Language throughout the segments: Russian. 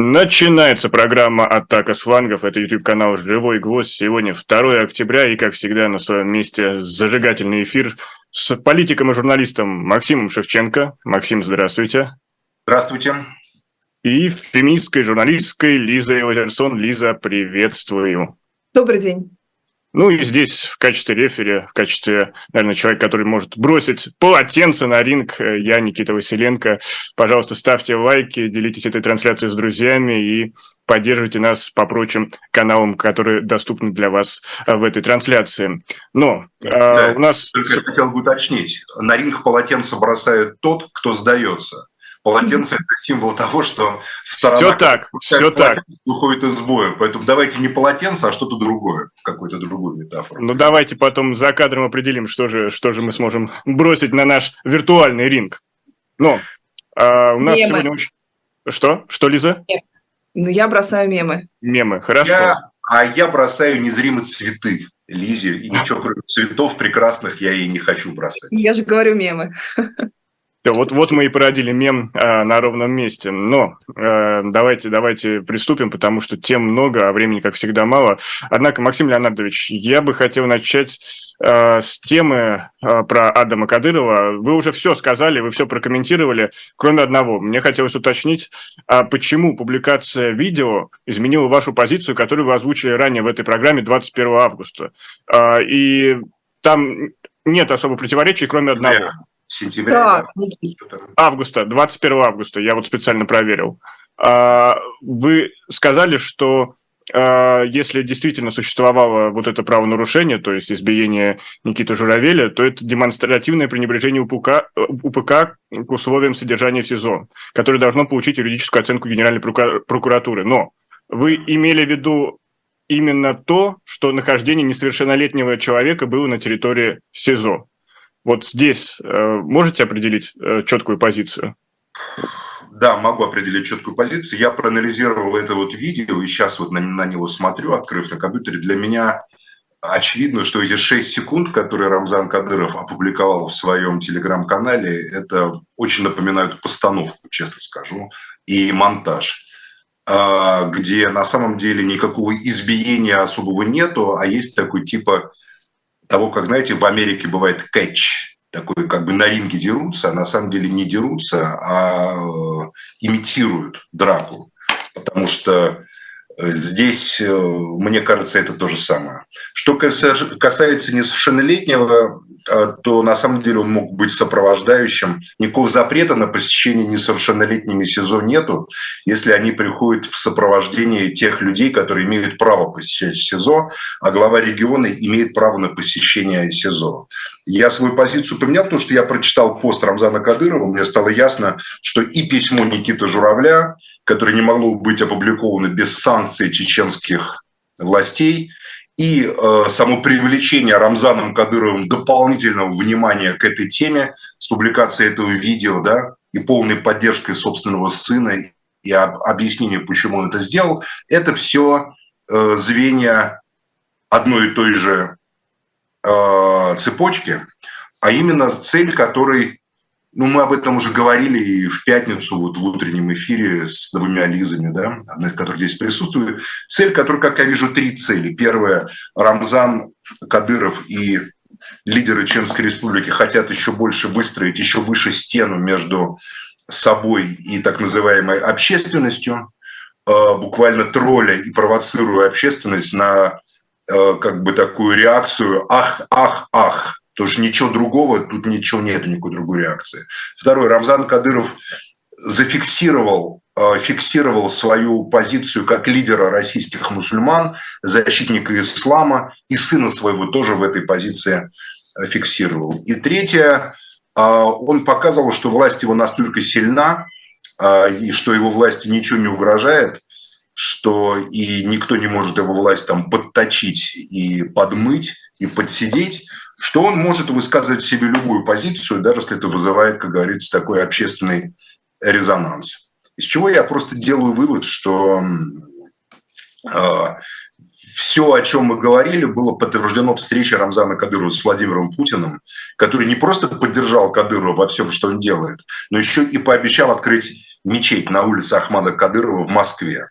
Начинается программа «Атака с флангов». Это YouTube-канал «Живой гвоздь». Сегодня 2 октября и, как всегда, на своем месте зажигательный эфир с политиком и журналистом Максимом Шевченко. Максим, здравствуйте. Здравствуйте. И феминистской журналисткой Лизой Лазерсон. Лиза, приветствую. Добрый день. Ну и здесь в качестве рефери, в качестве, наверное, человека, который может бросить полотенце на ринг, э, я, Никита Василенко. Пожалуйста, ставьте лайки, делитесь этой трансляцией с друзьями и поддерживайте нас по прочим каналам, которые доступны для вас э, в этой трансляции. Но э, да, у нас... Только я хотел бы уточнить. На ринг полотенце бросает тот, кто сдается. Полотенце – это символ того, что сторона все так, все так. уходит из боя. Поэтому давайте не полотенце, а что-то другое, какую-то другую метафору. Ну, давайте потом за кадром определим, что же, что же мы сможем бросить на наш виртуальный ринг. Но а, у нас мемы. сегодня очень... Что? Что, Лиза? Ну, я бросаю мемы. Мемы, хорошо. Я... А я бросаю незримые цветы Лизе, и ничего кроме цветов прекрасных я ей не хочу бросать. Я же говорю мемы. Вот, вот мы и породили мем э, на ровном месте. Но э, давайте, давайте приступим, потому что тем много, а времени, как всегда, мало. Однако, Максим Леонардович, я бы хотел начать э, с темы э, про Адама Кадырова. Вы уже все сказали, вы все прокомментировали, кроме одного. Мне хотелось уточнить, а почему публикация видео изменила вашу позицию, которую вы озвучили ранее в этой программе 21 августа. Э, и там нет особо противоречий, кроме одного сентября. Да. Августа, 21 августа, я вот специально проверил. А, вы сказали, что а, если действительно существовало вот это правонарушение, то есть избиение Никиты Журавеля, то это демонстративное пренебрежение УПК, УПК к условиям содержания в СИЗО, которое должно получить юридическую оценку Генеральной прокуратуры. Но вы имели в виду именно то, что нахождение несовершеннолетнего человека было на территории СИЗО. Вот здесь э, можете определить э, четкую позицию? Да, могу определить четкую позицию. Я проанализировал это вот видео и сейчас вот на, на него смотрю, открыв на компьютере. Для меня очевидно, что эти 6 секунд, которые Рамзан Кадыров опубликовал в своем телеграм-канале, это очень напоминают постановку, честно скажу, и монтаж а, где на самом деле никакого избиения особого нету, а есть такой типа того, как, знаете, в Америке бывает кэтч, такой как бы на ринге дерутся, а на самом деле не дерутся, а э, имитируют драку. Потому что здесь, э, мне кажется, это то же самое. Что касается несовершеннолетнего, Э, то на самом деле он мог быть сопровождающим. Никакого запрета на посещение несовершеннолетними СИЗО нету, если они приходят в сопровождении тех людей, которые имеют право посещать СИЗО, а глава региона имеет право на посещение СИЗО. Я свою позицию поменял, потому что я прочитал пост Рамзана Кадырова, мне стало ясно, что и письмо Никиты Журавля, которое не могло быть опубликовано без санкций чеченских властей, и э, само привлечение Рамзаном Кадыровым дополнительного внимания к этой теме с публикацией этого видео, да, и полной поддержкой собственного сына и об, объяснением, почему он это сделал, это все э, звенья одной и той же э, цепочки, а именно цель которой ну, мы об этом уже говорили и в пятницу вот в утреннем эфире с двумя Лизами, да, одна из которых здесь присутствует. Цель, которая, как я вижу, три цели. Первое, Рамзан Кадыров и лидеры Чеченской республики хотят еще больше выстроить, еще выше стену между собой и так называемой общественностью, э, буквально тролля и провоцируя общественность на э, как бы такую реакцию «ах, ах, ах», Потому что ничего другого, тут ничего нет, никакой другой реакции. Второй, Рамзан Кадыров зафиксировал э, фиксировал свою позицию как лидера российских мусульман, защитника ислама, и сына своего тоже в этой позиции э, фиксировал. И третье, э, он показывал, что власть его настолько сильна, и что его власти ничего не угрожает, что и никто не может его власть там подточить и подмыть, и подсидеть, что он может высказывать себе любую позицию, даже если это вызывает, как говорится, такой общественный резонанс. Из чего я просто делаю вывод, что э, все, о чем мы говорили, было подтверждено встрече Рамзана Кадырова с Владимиром Путиным, который не просто поддержал Кадырова во всем, что он делает, но еще и пообещал открыть мечеть на улице Ахмада Кадырова в Москве,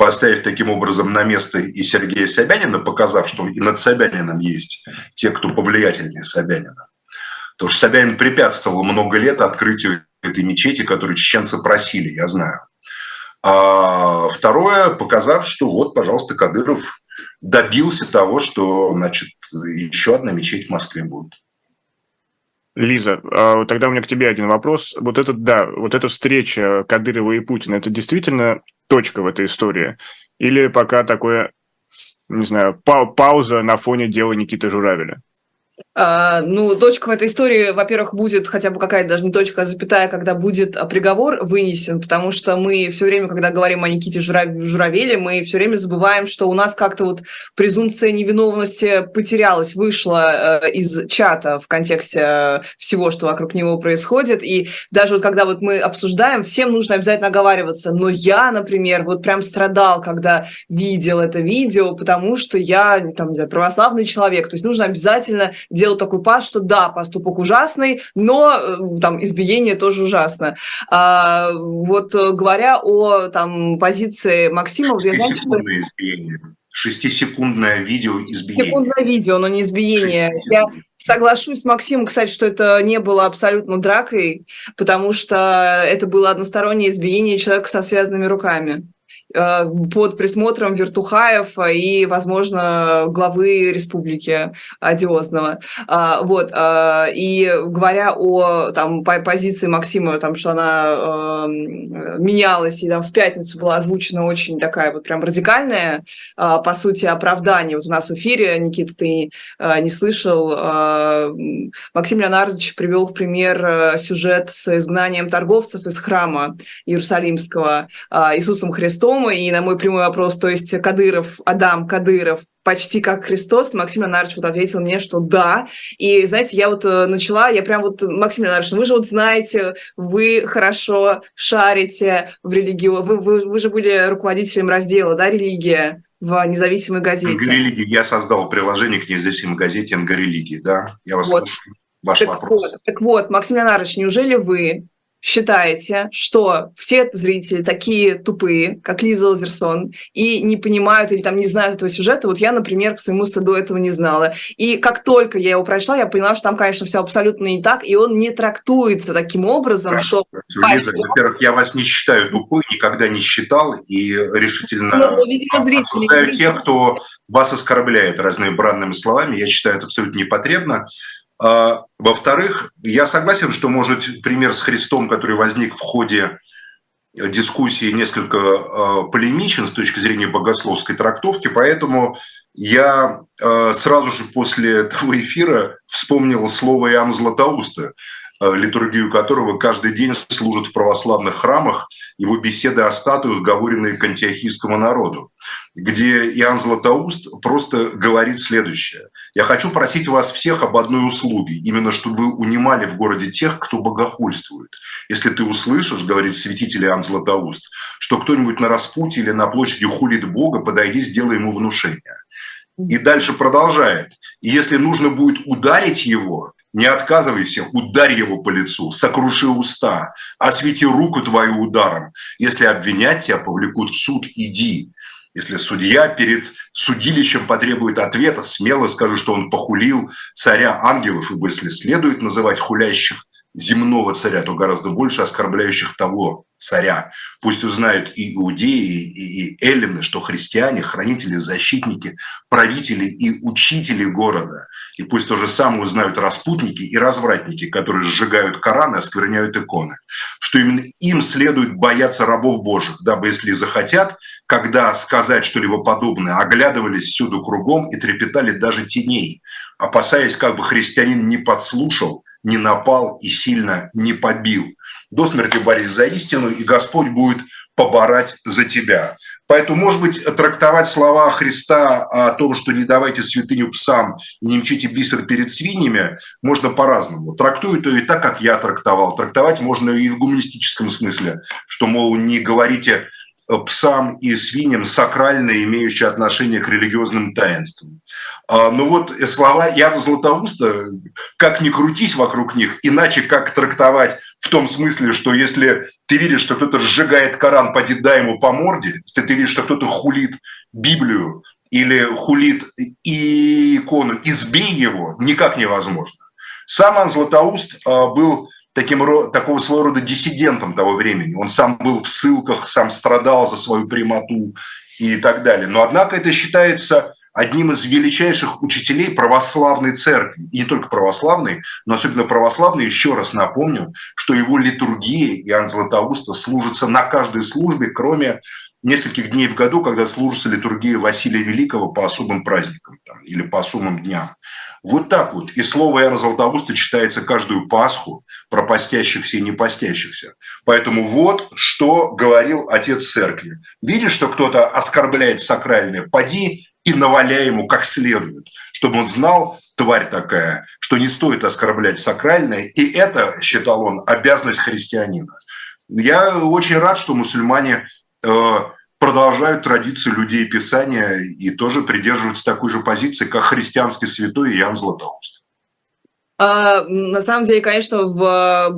поставив таким образом на место и Сергея Собянина, показав, что и над Собянином есть те, кто повлиятельнее Собянина. Потому что Собянин препятствовал много лет открытию этой мечети, которую чеченцы просили, я знаю. А второе, показав, что вот, пожалуйста, Кадыров добился того, что, значит, еще одна мечеть в Москве будет. Лиза, а тогда у меня к тебе один вопрос. Вот этот, да, вот эта встреча Кадырова и Путина, это действительно точка в этой истории? Или пока такое, не знаю, пауза на фоне дела Никиты Журавеля? А, ну, точка в этой истории, во-первых, будет хотя бы какая-то даже не точка, а запятая, когда будет а, приговор вынесен, потому что мы все время, когда говорим о Никите Журавеле, мы все время забываем, что у нас как-то вот презумпция невиновности потерялась, вышла э, из чата в контексте э, всего, что вокруг него происходит, и даже вот когда вот мы обсуждаем, всем нужно обязательно оговариваться, но я, например, вот прям страдал, когда видел это видео, потому что я, там, не знаю, православный человек, то есть нужно обязательно делал такой пас, что да, поступок ужасный, но э, там избиение тоже ужасно. А, вот э, говоря о там позиции Максима, я знаю, что... Шестисекундное видео избиение. Секундное видео, но не избиение. Я соглашусь с Максимом, кстати, что это не было абсолютно дракой, потому что это было одностороннее избиение человека со связанными руками. Э, под присмотром Вертухаев и, возможно, главы республики одиозного. А, вот. А, и говоря о там, позиции Максима, там, что она эм, менялась, и там в пятницу была озвучена очень такая вот прям радикальная, а, по сути, оправдание. Вот у нас в эфире, Никита, ты не слышал, Максим Леонардович привел в пример э, сюжет с изгнанием торговцев из храма Иерусалимского Иисусом Христом, по и на мой прямой вопрос, то есть Кадыров, Адам Кадыров, почти как Христос, Максим Леонардович вот ответил мне, что да. И, знаете, я вот э, начала, я прям вот, Максим Леонардович, вы же вот знаете, вы хорошо шарите в религию, вы, вы, вы же были руководителем раздела, да, религия в независимой газете. НГ-религии. Я создал приложение к независимой газете НГ-религии, да. Я вас вот. слушаю. Ваш так вопрос. Вот, так вот, Максим Леонардович, неужели вы считаете, что все зрители такие тупые, как Лиза Лазерсон, и не понимают или там не знают этого сюжета. Вот я, например, к своему стыду этого не знала. И как только я его прочла, я поняла, что там, конечно, все абсолютно не так, и он не трактуется таким образом, Хорошо, что... Лиза, во-первых, я вас не считаю тупой, никогда не считал, и решительно ну, видимо, зрители, тех, кто вас оскорбляет разными бранными словами. Я считаю это абсолютно непотребно. А, во-вторых, я согласен, что, может, пример с Христом, который возник в ходе дискуссии, несколько а, полемичен с точки зрения богословской трактовки, поэтому я а, сразу же после того эфира вспомнил слово Иоанна Златоуста, литургию которого каждый день служат в православных храмах, его беседы о статуях, говоренные к антиохийскому народу, где Иоанн Златоуст просто говорит следующее – я хочу просить вас всех об одной услуге, именно чтобы вы унимали в городе тех, кто богохульствует. Если ты услышишь, говорит святитель Иоанн Златоуст, что кто-нибудь на распутье или на площади хулит Бога, подойди, сделай ему внушение. И дальше продолжает. И если нужно будет ударить его, не отказывайся, ударь его по лицу, сокруши уста, освети руку твою ударом. Если обвинять тебя, повлекут в суд, иди. Если судья перед судилищем потребует ответа, смело скажу, что он похулил царя ангелов, ибо если следует называть хулящих земного царя, то гораздо больше оскорбляющих того царя. Пусть узнают и иудеи, и, и эллины, что христиане, хранители, защитники, правители и учители города. И пусть то же самое узнают распутники и развратники, которые сжигают Коран и оскверняют иконы. Что именно им следует бояться рабов Божьих, дабы, если захотят, когда сказать что-либо подобное, оглядывались всюду кругом и трепетали даже теней, опасаясь, как бы христианин не подслушал, не напал и сильно не побил. До смерти борись за истину, и Господь будет поборать за тебя. Поэтому, может быть, трактовать слова Христа о том, что не давайте святыню псам не мчите бисер перед свиньями, можно по-разному. Трактуют ее и так, как я трактовал. Трактовать можно и в гуманистическом смысле, что, мол, не говорите псам и свиньям сакральное, имеющее отношение к религиозным таинствам. А, ну вот слова Яна Златоуста, как ни крутись вокруг них, иначе как трактовать в том смысле, что если ты видишь, что кто-то сжигает Коран, поди дай ему по морде, если ты видишь, что кто-то хулит Библию или хулит икону, избей его, никак невозможно. Сам Ан Златоуст а, был таким, такого своего рода диссидентом того времени. Он сам был в ссылках, сам страдал за свою прямоту и так далее. Но, однако, это считается одним из величайших учителей православной церкви. И не только православной, но особенно православной. Еще раз напомню, что его литургия Иоанн Златоуста служится на каждой службе, кроме нескольких дней в году, когда служится литургия Василия Великого по особым праздникам там, или по особым дням. Вот так вот. И слово Иоанна Златоуста читается каждую Пасху про постящихся и не постящихся. Поэтому вот что говорил отец церкви. Видишь, что кто-то оскорбляет сакральное, поди и наваляй ему как следует, чтобы он знал, тварь такая, что не стоит оскорблять сакральное. И это, считал он, обязанность христианина. Я очень рад, что мусульмане э, продолжают традицию людей Писания и тоже придерживаются такой же позиции, как христианский святой Иоанн Златоуст. А, на самом деле, конечно, в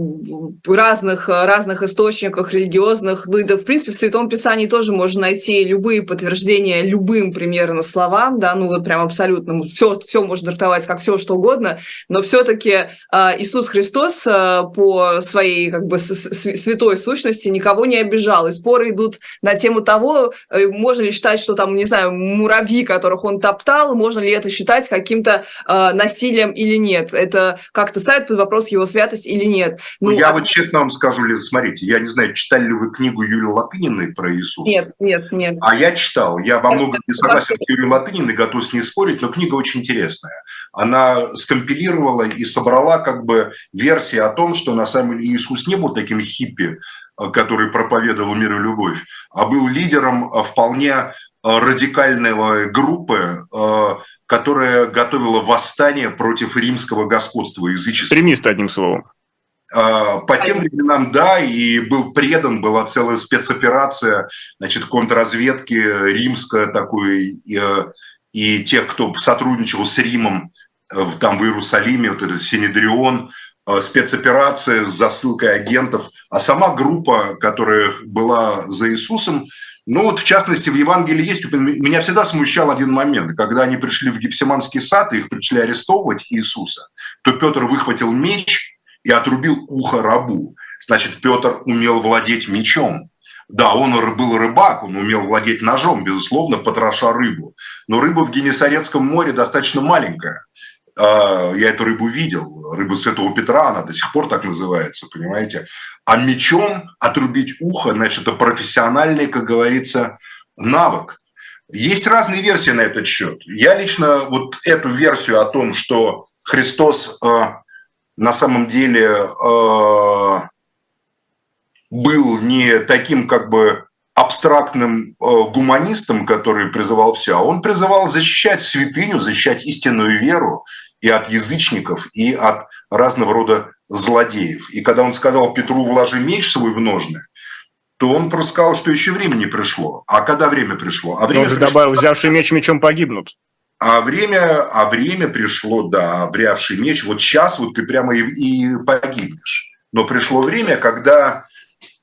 разных, разных источниках религиозных, ну и да, в принципе, в Святом Писании тоже можно найти любые подтверждения любым примерно словам, да, ну вот прям абсолютно, все, все можно трактовать как все, что угодно, но все-таки а, Иисус Христос а, по своей как бы святой сущности никого не обижал, и споры идут на тему того, э, можно ли считать, что там, не знаю, муравьи, которых он топтал, можно ли это считать каким-то насилием или нет. Это как-то ставит под вопрос его святость или нет. Ну, ну я а... вот честно вам скажу, Лиза, смотрите, я не знаю, читали ли вы книгу Юлии Латыниной про Иисуса? Нет, нет, нет. А я читал. Я во многом не согласен с Юлией Латыниной, готов с ней спорить, но книга очень интересная. Она скомпилировала и собрала как бы версии о том, что на самом деле Иисус не был таким хиппи, э, который проповедовал мир и любовь, а был лидером э, вполне э, радикальной группы, которая готовила восстание против римского господства язычества. Экстремисты, одним словом. А, по тем временам, да, и был предан, была целая спецоперация, значит, контрразведки римская такой, и, и тех, кто сотрудничал с Римом э, там в Иерусалиме, вот этот Синедрион, э, спецоперация с засылкой агентов, а сама группа, которая была за Иисусом, ну вот, в частности, в Евангелии есть, меня всегда смущал один момент, когда они пришли в Гефсиманский сад, и их пришли арестовывать Иисуса, то Петр выхватил меч и отрубил ухо рабу. Значит, Петр умел владеть мечом. Да, он был рыбак, он умел владеть ножом, безусловно, потроша рыбу. Но рыба в Генесарецком море достаточно маленькая. А, я эту рыбу видел, рыба Святого Петра, она до сих пор так называется, понимаете. А мечом отрубить ухо, значит, это профессиональный, как говорится, навык. Есть разные версии на этот счет. Я лично вот эту версию о том, что Христос э, на самом деле э, был не таким как бы абстрактным э, гуманистом, который призывал все, а он призывал защищать святыню, защищать истинную веру и от язычников, и от разного рода злодеев. И когда он сказал Петру «вложи меч свой в ножны», то он просто сказал, что еще время не пришло. А когда время пришло? А время он же пришло, добавил, взявший меч мечом погибнут. А время, а время пришло, да, обрявший меч. Вот сейчас вот ты прямо и, и погибнешь. Но пришло время, когда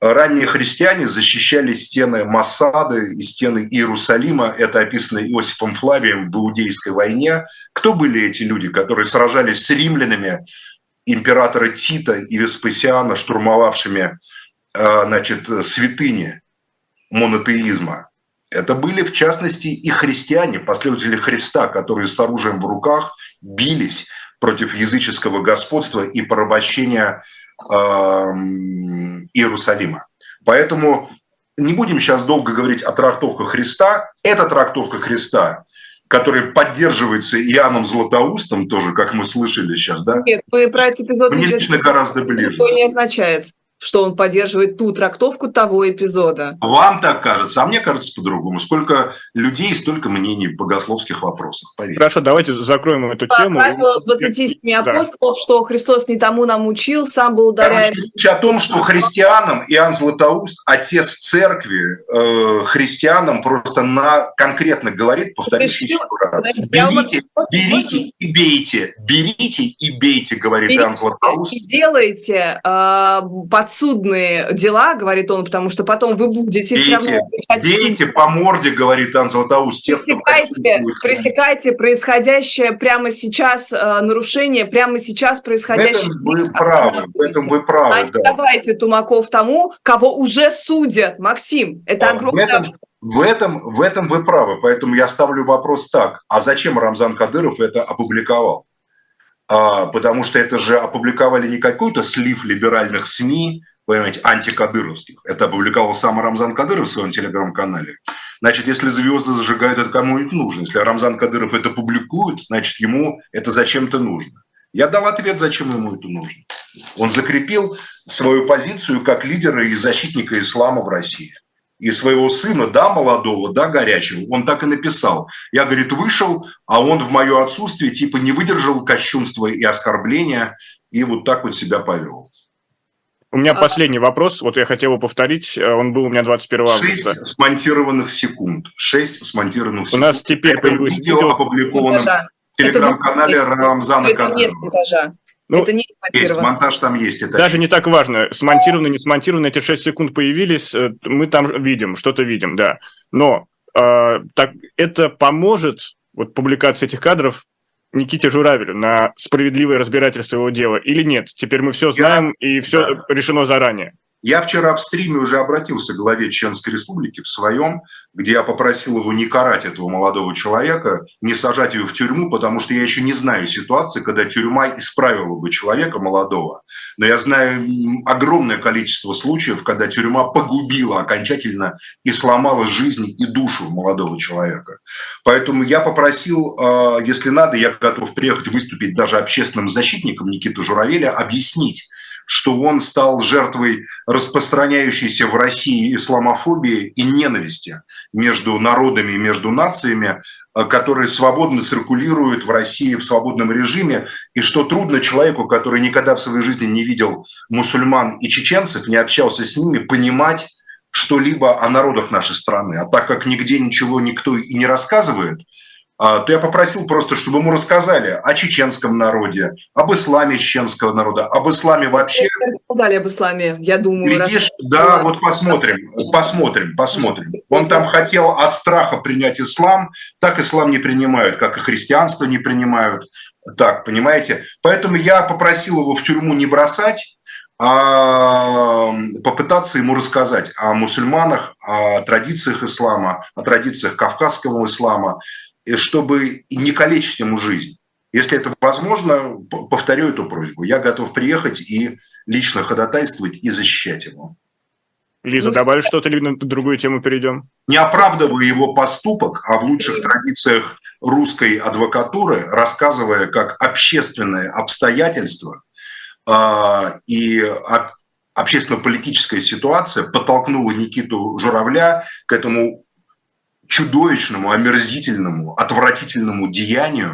ранние христиане защищали стены Масады и стены Иерусалима. Это описано Иосифом Флавием в Иудейской войне. Кто были эти люди, которые сражались с римлянами, императора Тита и Веспасиана, штурмовавшими э, значит, святыни монотеизма? Это были, в частности, и христиане, последователи Христа, которые с оружием в руках бились против языческого господства и порабощения Иерусалима. Поэтому не будем сейчас долго говорить о трактовках Христа. Эта трактовка Христа, которая поддерживается Иоанном Златоустом тоже, как мы слышали сейчас, да? Нет, вы про этот эпизод... Мне лично гораздо ближе. Что не означает. Что он поддерживает ту трактовку того эпизода. Вам так кажется, а мне кажется по-другому. Сколько людей, столько мнений в богословских вопросах, поверьте. Хорошо, давайте закроем эту тему. Правило 27 апостолов, да. что Христос не тому нам учил, сам был ударяем. Речь о том, что христианам, Иоанн Златоуст, отец церкви, э, христианам просто на, конкретно говорит, повторюсь еще раз, берите, берите и бейте, берите и бейте, говорит берите Иоанн Златоуст. И делайте э, подсудные дела, говорит он, потому что потом вы будете бейте, все равно... Бейте по морде, говорит Иоанн Златоуст, пресекайте, пресекайте происходящее прямо сейчас, э, нарушение прямо сейчас происходящее. В этом вы правы, в этом вы правы, а да. Давайте Тумаков тому, кого уже судят, Максим. Это а, огромное... В этом, в этом, в этом вы правы, поэтому я ставлю вопрос так. А зачем Рамзан Кадыров это опубликовал? А, потому что это же опубликовали не какой-то слив либеральных СМИ, понимаете, антикадыровских. Это опубликовал сам Рамзан Кадыров в своем телеграм-канале. Значит, если звезды зажигают, это кому-нибудь нужно. Если Рамзан Кадыров это публикует, значит, ему это зачем-то нужно. Я дал ответ, зачем ему это нужно. Он закрепил свою позицию как лидера и защитника ислама в России. И своего сына, да, молодого, да, горячего, он так и написал. Я, говорит, вышел, а он в мое отсутствие типа не выдержал кощунства и оскорбления, и вот так вот себя повел. У меня а... последний вопрос, вот я хотел его повторить, он был у меня 21 августа. Шесть смонтированных секунд. Шесть смонтированных секунд. У нас теперь появилось видео, видео опубликованном в телеграм-канале Рамзана Кадырова. Ну, это не есть, монтаж там есть. Это даже не так важно, смонтировано, не смонтировано, эти 6 секунд появились, э, мы там видим, что-то видим, да. Но э, так, это поможет, вот публикация этих кадров, Никите Журавелю на справедливое разбирательство его дела или нет? Теперь мы все знаем Я... и все да. решено заранее. Я вчера в стриме уже обратился к главе Чеченской Республики в своем, где я попросил его не карать этого молодого человека, не сажать его в тюрьму, потому что я еще не знаю ситуации, когда тюрьма исправила бы человека молодого. Но я знаю огромное количество случаев, когда тюрьма погубила окончательно и сломала жизнь и душу молодого человека. Поэтому я попросил, а, если надо, я готов приехать выступить даже общественным защитником Никиты Журавеля, объяснить, что он стал жертвой распространяющейся в России исламофобии и ненависти между народами и между нациями, э, которые свободно циркулируют в России в свободном режиме, и что трудно человеку, который никогда в своей жизни не видел мусульман и чеченцев, не общался с ними, понимать что-либо о народах нашей страны. А так как нигде ничего никто и не рассказывает, то я попросил просто, чтобы ему рассказали о чеченском народе, об исламе чеченского народа, об исламе вообще. Рассказали об исламе, я думаю. Глядишь, да, вот посмотрим, посмотрим, посмотрим. Он там хотел от страха принять ислам, так ислам не принимают, как и христианство не принимают. Так, понимаете? Поэтому я попросил его в тюрьму не бросать, а попытаться ему рассказать о мусульманах, о традициях ислама, о традициях кавказского ислама, чтобы не калечить ему жизнь. Если это возможно, повторю эту просьбу. Я готов приехать и лично ходатайствовать и защищать его. Лиза, ну, добавишь что-то или на другую тему перейдем? Не оправдывая его поступок, а в лучших традициях русской адвокатуры, рассказывая, как общественные обстоятельства э, и общественно-политическая ситуация подтолкнула Никиту Журавля к этому чудовищному, омерзительному, отвратительному деянию,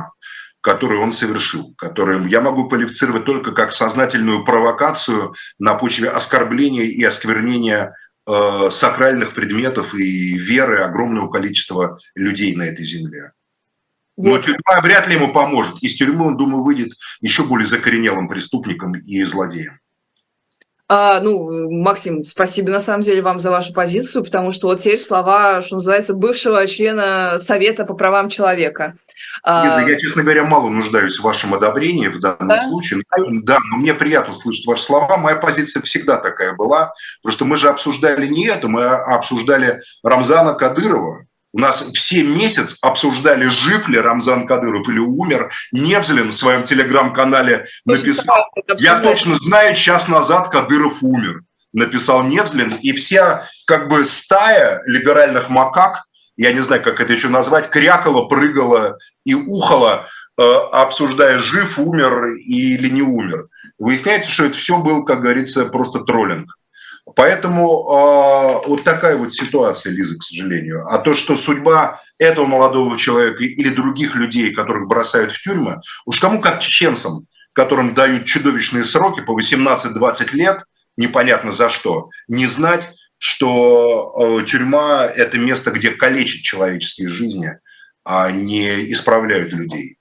которое он совершил, которое я могу квалифицировать только как сознательную провокацию на почве оскорбления и осквернения э, сакральных предметов и веры огромного количества людей на этой земле. Но тюрьма вряд ли ему поможет. Из тюрьмы он, думаю, выйдет еще более закоренелым преступником и злодеем. А, ну, Максим, спасибо на самом деле вам за вашу позицию, потому что вот теперь слова, что называется, бывшего члена Совета по правам человека. А, Лиза, я, честно говоря, мало нуждаюсь в вашем одобрении в данном да? случае. Да, но мне приятно слышать ваши слова. Моя позиция всегда такая была. Просто мы же обсуждали не это, мы обсуждали Рамзана Кадырова, у нас все месяц обсуждали, жив ли Рамзан Кадыров или умер. Невзлин в своем телеграм-канале написал, я точно знаю, час назад Кадыров умер, написал Невзлин. И вся как бы стая либеральных макак, я не знаю, как это еще назвать, крякала, прыгала и ухала, э, обсуждая, жив, умер или не умер. выясняется, что это все был, как говорится, просто троллинг. Поэтому э, вот такая вот ситуация, Лиза, к сожалению. А то, что судьба этого молодого человека или других людей, которых бросают в тюрьмы, уж кому как чеченцам, которым дают чудовищные сроки по 18-20 лет, непонятно за что, не знать, что э, тюрьма – это место, где калечат человеческие жизни, а не исправляют людей.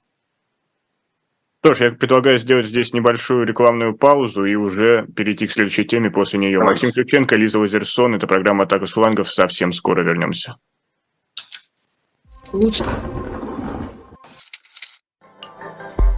Что ж, я предлагаю сделать здесь небольшую рекламную паузу и уже перейти к следующей теме после нее. Давайте. Максим Шевченко, Лиза Лазерсон. Это программа «Атака с флангов». Совсем скоро вернемся. Лучше.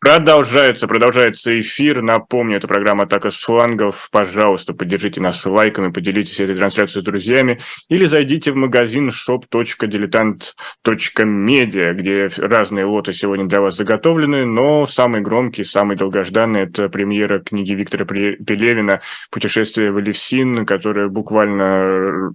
Продолжается, продолжается эфир. Напомню, это программа «Атака с флангов». Пожалуйста, поддержите нас лайками, поделитесь этой трансляцией с друзьями. Или зайдите в магазин shop.diletant.media, где разные лоты сегодня для вас заготовлены, но самый громкий, самый долгожданный – это премьера книги Виктора Пелевина «Путешествие в Элевсин», которая буквально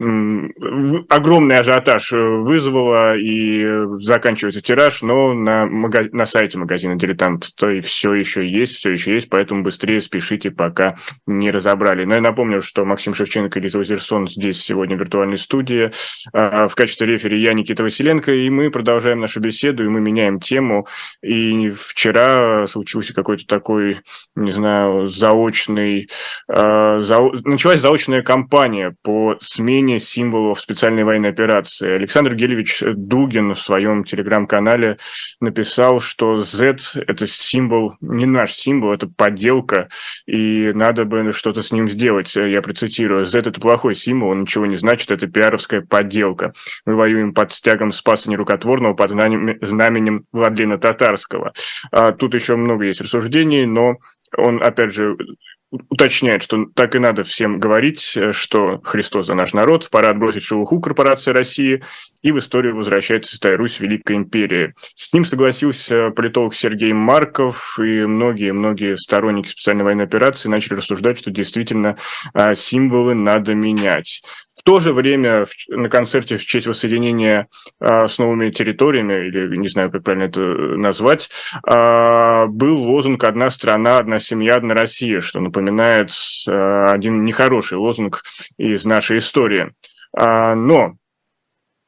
огромный ажиотаж э, вызвало и заканчивается тираж, но на, мага... на сайте магазина «Дилетант» то и все еще есть, все еще есть, поэтому быстрее спешите, пока не разобрали. Но я напомню, что Максим Шевченко и Лиза Лазерсон здесь сегодня в виртуальной студии. А, в качестве рефери я, Никита Василенко, и мы продолжаем нашу беседу, и мы меняем тему. И вчера случился какой-то такой, не знаю, заочный... А, за... Началась заочная кампания по смене применение символов специальной военной операции. Александр Гелевич Дугин в своем телеграм-канале написал, что Z – это символ, не наш символ, это подделка, и надо бы что-то с ним сделать. Я процитирую. Z – это плохой символ, он ничего не значит, это пиаровская подделка. Мы воюем под стягом Спаса Нерукотворного, под знаменем Владлена Татарского. А тут еще много есть рассуждений, но он, опять же, уточняет, что так и надо всем говорить, э, что Христос за наш народ, пора отбросить шелуху корпорации России, и в историю возвращается Святая Русь, Великая Империя. С ним согласился политолог Сергей Марков, и многие-многие сторонники специальной военной операции начали рассуждать, что действительно а, символы надо менять. В то же время на концерте в честь воссоединения а, с новыми территориями, или не знаю, как правильно это назвать, а, был лозунг «Одна страна, одна семья, одна Россия», что напоминает один нехороший лозунг из нашей истории. Но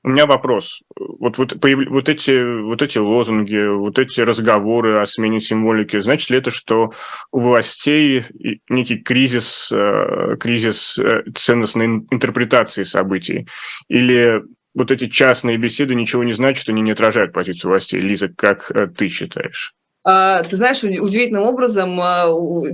у меня вопрос. Вот, вот, вот, эти, вот эти лозунги, вот эти разговоры о смене символики, значит ли это, что у властей некий кризис, э, кризис э, ценностной интерпретации событий? Или вот эти частные беседы ничего не значат, они не отражают позицию властей? Лиза, как э, ты считаешь? А, ты знаешь, удивительным образом, а,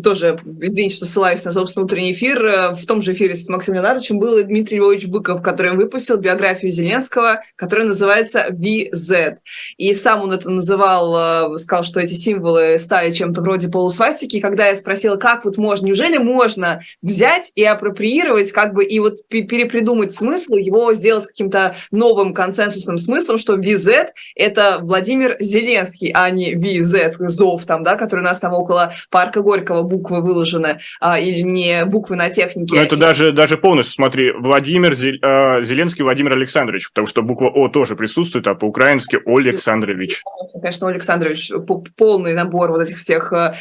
тоже, извините, что ссылаюсь на собственный утренний эфир, э, в том же эфире с Максимом Леонардовичем был Дмитрий Львович Быков, который выпустил биографию Зеленского, которая называется VZ. И сам он это называл, сказал, что эти символы стали чем-то вроде полусвастики. Когда я спросила, как вот можно, неужели можно взять и апроприировать, как бы, и вот перепридумать смысл, его сделать каким-то новым консенсусным смыслом, что VZ – это Владимир Зеленский, а не VZ, ЗОВ, там, да, который у нас там около парка Горького буквы выложены, а, или не буквы на технике. Но это даже, даже полностью, смотри, Владимир а, Зеленский Владимир Александрович, потому что буква О тоже присутствует, а по-украински Александрович. Конечно, Александрович, полный набор вот этих всех э,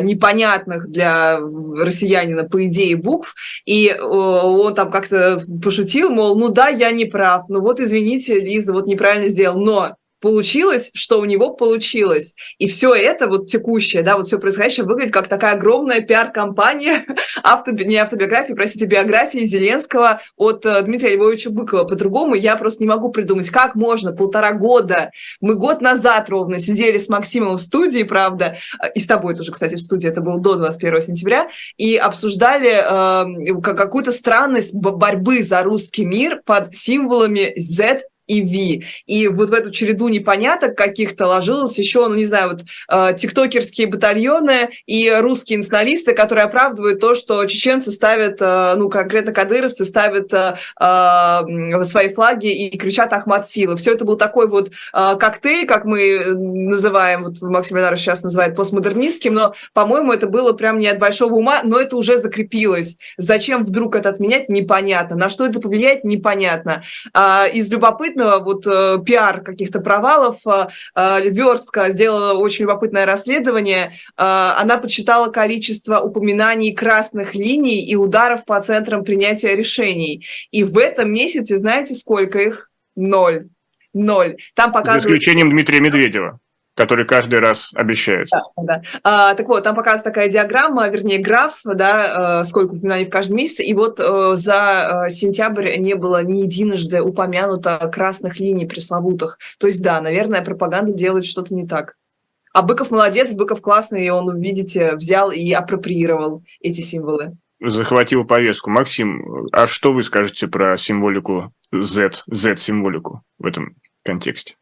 непонятных для россиянина, по идее, букв, и он там как-то пошутил, мол, ну да, я не прав, ну вот извините, Лиза, вот неправильно сделал, но получилось, что у него получилось. И все это, вот текущее, да, вот все происходящее выглядит как такая огромная пиар-компания, автоби... не автобиографии, простите, биографии Зеленского от э, Дмитрия Львовича Быкова. По-другому я просто не могу придумать, как можно полтора года. Мы год назад ровно сидели с Максимом в студии, правда, э, и с тобой тоже, кстати, в студии, это было до 21 сентября, и обсуждали э, какую-то странность борьбы за русский мир под символами Z и V. И вот в эту череду непоняток каких-то ложилось еще, ну не знаю, вот э, тиктокерские батальоны и русские националисты, которые оправдывают то, что чеченцы ставят, э, ну конкретно кадыровцы ставят э, свои флаги и кричат Ахмад Силы. Все это был такой вот коктейль, как мы называем, вот Максим Ленаров сейчас называет постмодернистским, но, по-моему, это было прям не от большого ума, но это уже закрепилось. Зачем вдруг это отменять, непонятно. На что это повлияет, непонятно. А, из любопытного любопытного, вот э, пиар каких-то провалов. Э, э, Верстка сделала очень любопытное расследование. Э, она подсчитала количество упоминаний красных линий и ударов по центрам принятия решений. И в этом месяце, знаете, сколько их? Ноль. Ноль. Там показывают... За исключением Дмитрия Медведева который каждый раз обещает. Да, да. А, так вот, там показывается такая диаграмма, вернее, граф, да, э, сколько упоминаний в каждом месяце, и вот э, за э, сентябрь не было ни единожды упомянуто красных линий пресловутых. То есть, да, наверное, пропаганда делает что-то не так. А Быков молодец, Быков классный, и он, видите, взял и апроприировал эти символы. Захватил повестку. Максим, а что вы скажете про символику Z, Z-символику в этом контексте?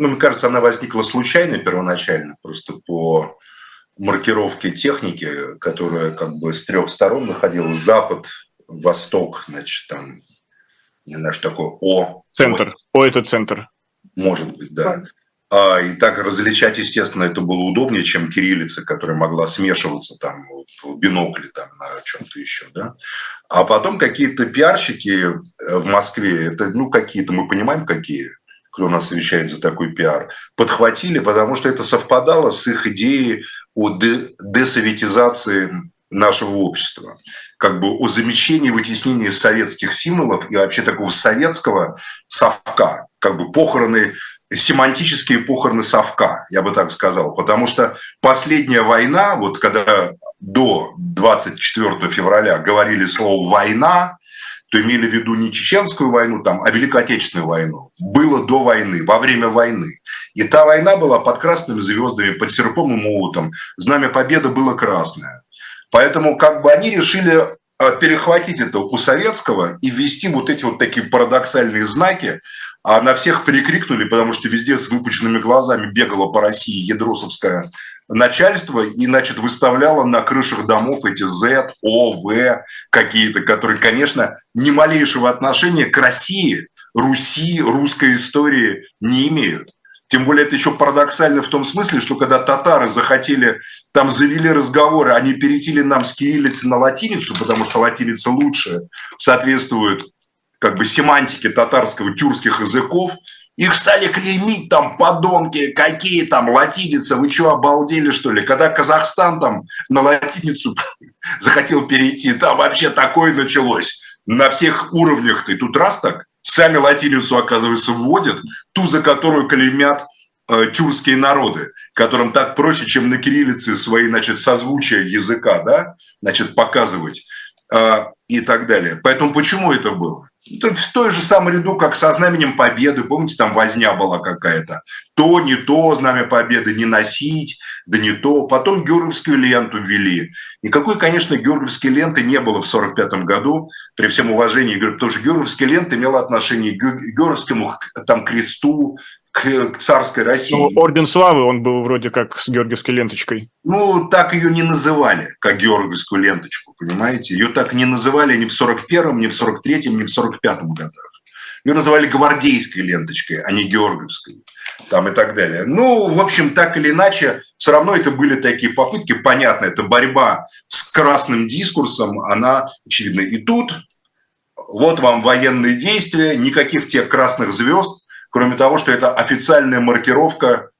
Ну, мне кажется, она возникла случайно первоначально, просто по маркировке техники, которая как бы с трех сторон находилась, запад, восток, значит, там, не знаю, что такое О. Центр. О, это центр. Может быть, да. А, и так различать, естественно, это было удобнее, чем кириллица, которая могла смешиваться там в бинокле, там на чем-то еще, да. А потом какие-то пиарщики в Москве, это, ну, какие-то, мы понимаем, какие, кто нас отвечает за такой пиар, подхватили, потому что это совпадало с их идеей о десоветизации нашего общества, как бы о замещении, вытеснении советских символов и вообще такого советского совка, как бы похороны, семантические похороны совка, я бы так сказал, потому что последняя война, вот когда до 24 февраля говорили слово «война», то имели в виду не чеченскую войну, там, а Великую Отечественную войну. Было до войны, во время войны. И та война была под красными звездами, под серпом и молотом. Знамя Победы было красное. Поэтому как бы они решили перехватить это у советского и ввести вот эти вот такие парадоксальные знаки, а на всех перекрикнули, потому что везде с выпученными глазами бегала по России ядросовская начальство и, значит, выставляло на крышах домов эти Z, O, V какие-то, которые, конечно, ни малейшего отношения к России, Руси, русской истории не имеют. Тем более это еще парадоксально в том смысле, что когда татары захотели, там завели разговоры, они перетели нам с кириллицы на латиницу, потому что латиница лучше соответствует как бы семантике татарского, тюркских языков, их стали клеймить там подонки, какие там латиницы, вы что, обалдели что ли? Когда Казахстан там на латиницу захотел перейти, там вообще такое началось. На всех уровнях ты тут раз так, сами латиницу, оказывается, вводят, ту, за которую клеймят э, тюркские народы, которым так проще, чем на кириллице свои, значит, созвучия языка, да, значит, показывать э, и так далее. Поэтому почему это было? в той же самой ряду, как со знаменем Победы, помните, там возня была какая-то. То, не то, знамя Победы не носить, да не то. Потом Георгиевскую ленту ввели. Никакой, конечно, Георгиевской ленты не было в 1945 году, при всем уважении, потому что Георгиевская лента имела отношение к Георгиевскому там, кресту, к, царской России. Ну, Орден Славы, он был вроде как с георгиевской ленточкой. Ну, так ее не называли, как георгиевскую ленточку, понимаете? Ее так не называли ни в 41-м, ни в 43-м, ни в 45-м годах. Ее называли гвардейской ленточкой, а не георгиевской там и так далее. Ну, в общем, так или иначе, все равно это были такие попытки, понятно, это борьба с красным дискурсом, она очевидна. И тут вот вам военные действия, никаких тех красных звезд, кроме того, что это официальная маркировка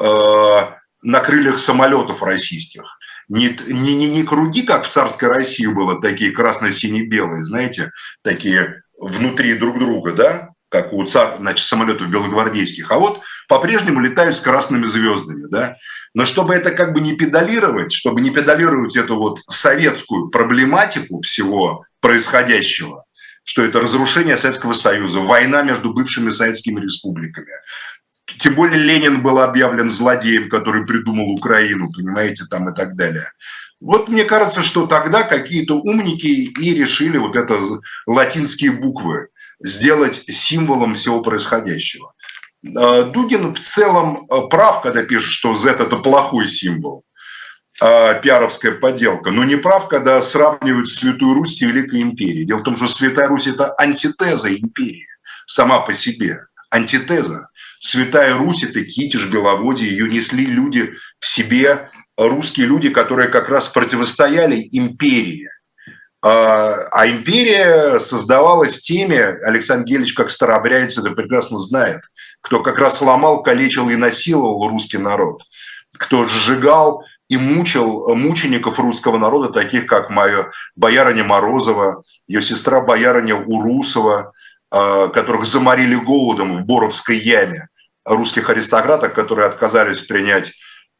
э, на крыльях самолетов российских. Не, не, не, не круги, как в царской России было, такие красно-сине-белые, знаете, такие внутри друг друга, да, как у цар, значит, самолетов белогвардейских, а вот по-прежнему летают с красными звездами, да. Но чтобы это как бы не педалировать, чтобы не педалировать эту вот советскую проблематику всего происходящего, что это разрушение Советского Союза, война между бывшими советскими республиками. Тем более Ленин был объявлен злодеем, который придумал Украину, понимаете, там и так далее. Вот мне кажется, что тогда какие-то умники и решили вот это латинские буквы сделать символом всего происходящего. А, Дугин в целом а, прав, когда пишет, что Z – это плохой символ, а, пиаровская подделка, но не прав, когда сравнивают Святую Русь с Великой Империей. Дело в том, что Святая Русь – это антитеза империи сама по себе, антитеза. Святая Русь – это Китиш, Беловодье, ее несли люди в себе, русские люди, которые как раз противостояли империи – а, а империя создавалась теми, Александр Гелич, как старообрядец, это прекрасно знает, кто как раз ломал, калечил и насиловал русский народ, кто сжигал и мучил мучеников русского народа, таких как моя боярыня Морозова, ее сестра боярыня Урусова, а, которых заморили голодом в Боровской яме, русских аристократов, которые отказались принять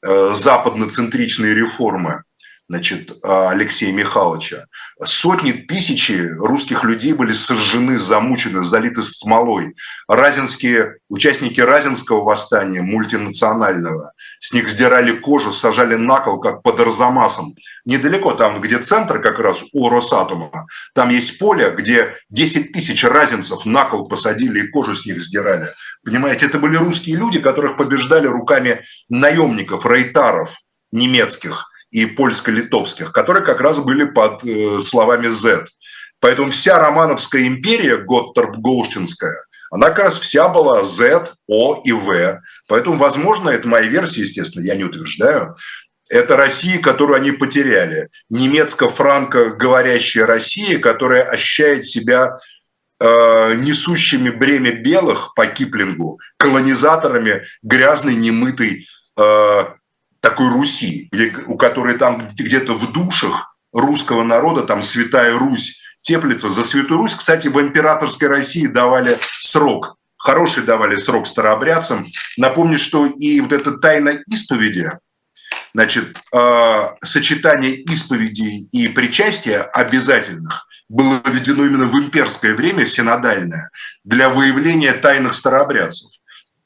э, западноцентричные реформы значит, Алексея Михайловича. Сотни, тысячи русских людей были сожжены, замучены, залиты смолой. Разинские, участники Разинского восстания мультинационального, с них сдирали кожу, сажали на кол, как под Арзамасом. Недалеко там, где центр как раз у Росатома, там есть поле, где 10 тысяч разинцев на кол посадили и кожу с них сдирали. Понимаете, это были русские люди, которых побеждали руками наемников, рейтаров немецких – и польско-литовских, которые как раз были под э, словами Z. Поэтому вся Романовская империя, Готторп-Голштинская, она как раз вся была Z, O и V. Поэтому, возможно, это моя версия, естественно, я не утверждаю, это Россия, которую они потеряли. Немецко-франко говорящая Россия, которая ощущает себя э, несущими бремя белых по Киплингу, колонизаторами грязной, немытой э, такой Руси, где, у которой там где-то в душах русского народа, там Святая Русь теплится. За Святую Русь, кстати, в императорской России давали срок. Хороший давали срок старообрядцам. Напомню, что и вот эта тайна исповеди, значит, э, сочетание исповеди и причастия обязательных было введено именно в имперское время, синодальное, для выявления тайных старообрядцев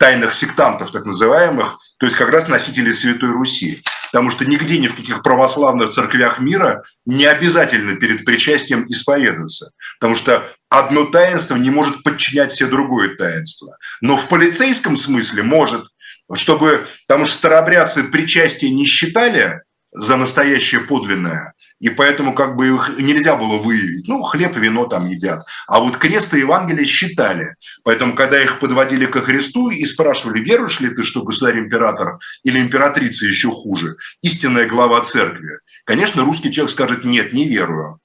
тайных сектантов, так называемых, то есть как раз носителей Святой Руси. Потому что нигде, ни в каких православных церквях мира не обязательно перед причастием исповедаться. Потому что одно таинство не может подчинять все другое таинство. Но в полицейском смысле может, чтобы, потому что старообрядцы причастие не считали за настоящее подлинное, и поэтому как бы их нельзя было выявить. Ну, хлеб, вино там едят. А вот крест и Евангелие считали. Поэтому, когда их подводили ко Христу и спрашивали, веруешь ли ты, что государь-император или императрица еще хуже, истинная глава церкви, конечно, русский человек скажет, нет, не верую.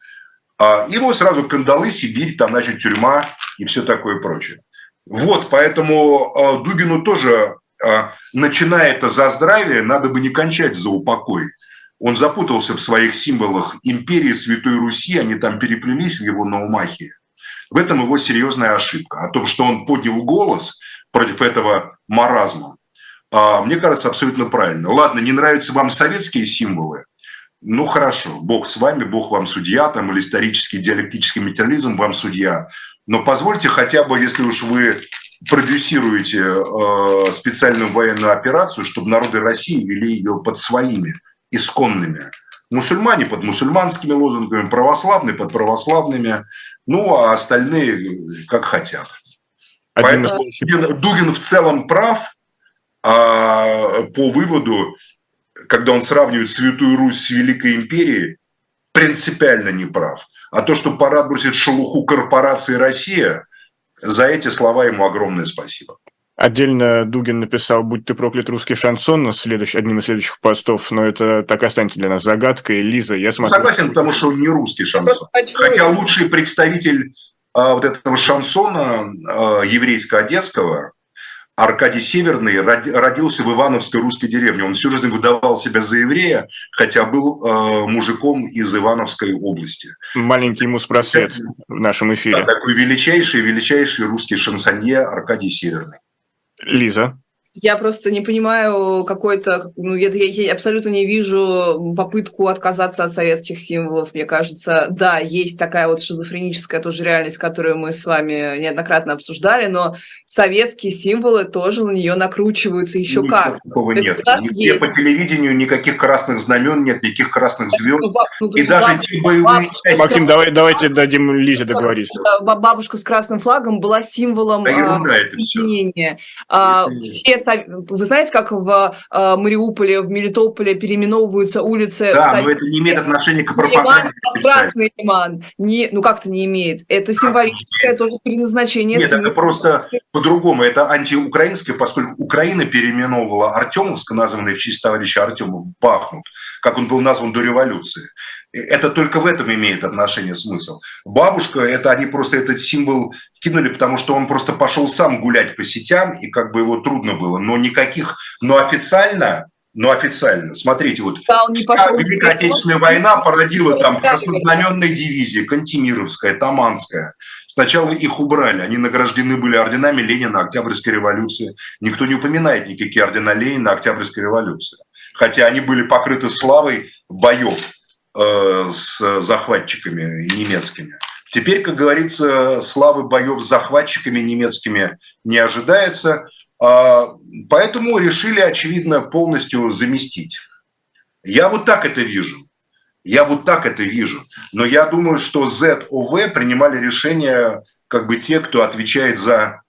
А его сразу кандалы, Сибирь, там, значит, тюрьма и все такое прочее. Вот, поэтому а, Дугину тоже, а, начиная это за здравие, надо бы не кончать за упокой. Он запутался в своих символах империи Святой Руси, они там переплелись в его наумахе. В этом его серьезная ошибка. О том, что он поднял голос против этого маразма, а, мне кажется, абсолютно правильно. Ладно, не нравятся вам советские символы, ну хорошо, Бог с вами, Бог вам судья, там, или исторический диалектический материализм вам судья. Но позвольте хотя бы, если уж вы продюсируете э, специальную военную операцию, чтобы народы России вели ее под своими исконными. Мусульмане под мусульманскими лозунгами, православные под православными, ну а остальные как хотят. Один Поэтому Дугин, Дугин в целом прав а, по выводу, когда он сравнивает Святую Русь с Великой Империей, принципиально не прав. А то, что пора отбросить шелуху корпорации «Россия», За эти слова ему огромное спасибо. Отдельно Дугин написал «Будь ты проклят, русский шансон» на следующий, одним из следующих постов, но это так останется для нас загадкой. Лиза, я смотрю... Согласен, потому что он не русский шансон. Хотя лучший представитель а, вот этого шансона а, еврейско-одесского, Аркадий Северный родился в Ивановской русской деревне. Он всю жизнь выдавал себя за еврея, хотя был э, мужиком из Ивановской области. Маленький муспросвет в нашем эфире. Да, такой величайший, величайший русский шансонье Аркадий Северный. Лиза. Я просто не понимаю какой-то, ну, я, я, я абсолютно не вижу попытку отказаться от советских символов. Мне кажется, да, есть такая вот шизофреническая тоже реальность, которую мы с вами неоднократно обсуждали, но советские символы тоже на нее накручиваются еще Ничего как. Такого нет. Нигде есть. по телевидению никаких красных знамен нет, никаких красных звезд. Ну, и даже те боевые части... Максим, давай, давайте дадим Лизе договорить. Бабушка с красным флагом была символом да, ерунда, а, это все. А, все вы знаете, как в э, Мариуполе, в Мелитополе переименовываются улицы? Да, но это не имеет отношения к пропаганде. Лиман, Красный Лиман. Не, ну как-то не имеет. Это символическое тоже предназначение. Нет, это просто по-другому. Это антиукраинское, поскольку Украина переименовывала Артемовск, названный в честь товарища Артемова, Бахмут, как он был назван до революции. Это только в этом имеет отношение смысл. Бабушка, это они просто этот символ кинули, потому что он просто пошел сам гулять по сетям, и как бы его трудно было. Но никаких, но официально, но официально, смотрите, вот да, он не пошел, Великая Отечественная война породила там краснознаменные дивизии, Кантемировская, Таманская. Сначала их убрали, они награждены были орденами Ленина, Октябрьской революции. Никто не упоминает никакие ордена Ленина, Октябрьской революции. Хотя они были покрыты славой боев с захватчиками немецкими. Теперь, как говорится, славы боев с захватчиками немецкими не ожидается, а, поэтому решили, очевидно, полностью заместить. Я вот так это вижу. Я вот так это вижу. Но я думаю, что ZOV принимали решение как бы те, кто отвечает за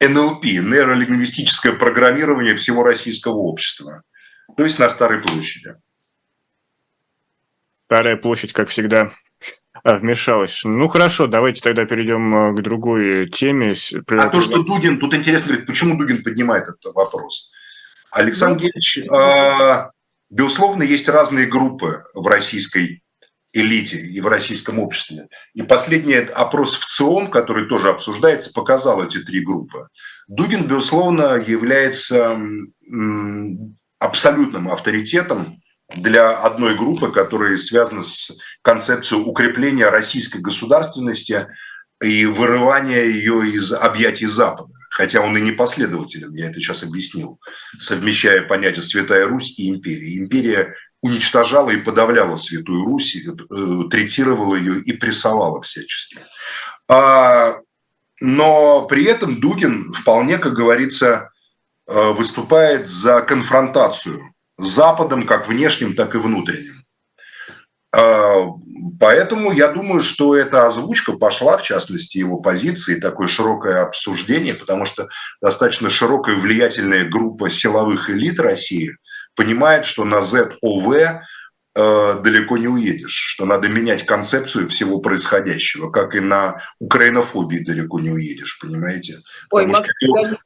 НЛП, нейролингвистическое программирование всего российского общества. То есть на Старой площади. Старая площадь, как всегда, а, вмешалась. Ну хорошо, давайте тогда перейдем а, к другой теме. А то, что Дугин, тут интересно говорит, почему Дугин поднимает этот вопрос? Александр ну, Георгиевич, безусловно, есть разные группы в российской элите и в российском обществе. И последний опрос в ЦИОМ, который тоже обсуждается, показал эти три группы. Дугин, безусловно, является абсолютным авторитетом для одной группы, которая связана с концепцией укрепления российской государственности и вырывания ее из объятий Запада. Хотя он и не последователен, я это сейчас объяснил, совмещая понятия «Святая Русь» и «Империя». Империя уничтожала и подавляла Святую Русь, э, третировала ее и прессовала всячески. А, но при этом Дугин вполне, как говорится, э, выступает за конфронтацию Западом, как внешним, так и внутренним. А, поэтому я думаю, что эта озвучка пошла, в частности, его позиции, такое широкое обсуждение, потому что достаточно широкая влиятельная группа силовых элит России понимает, что на ЗОВ э, далеко не уедешь, что надо менять концепцию всего происходящего, как и на украинофобии далеко не уедешь, понимаете? Ой, Потому Макс,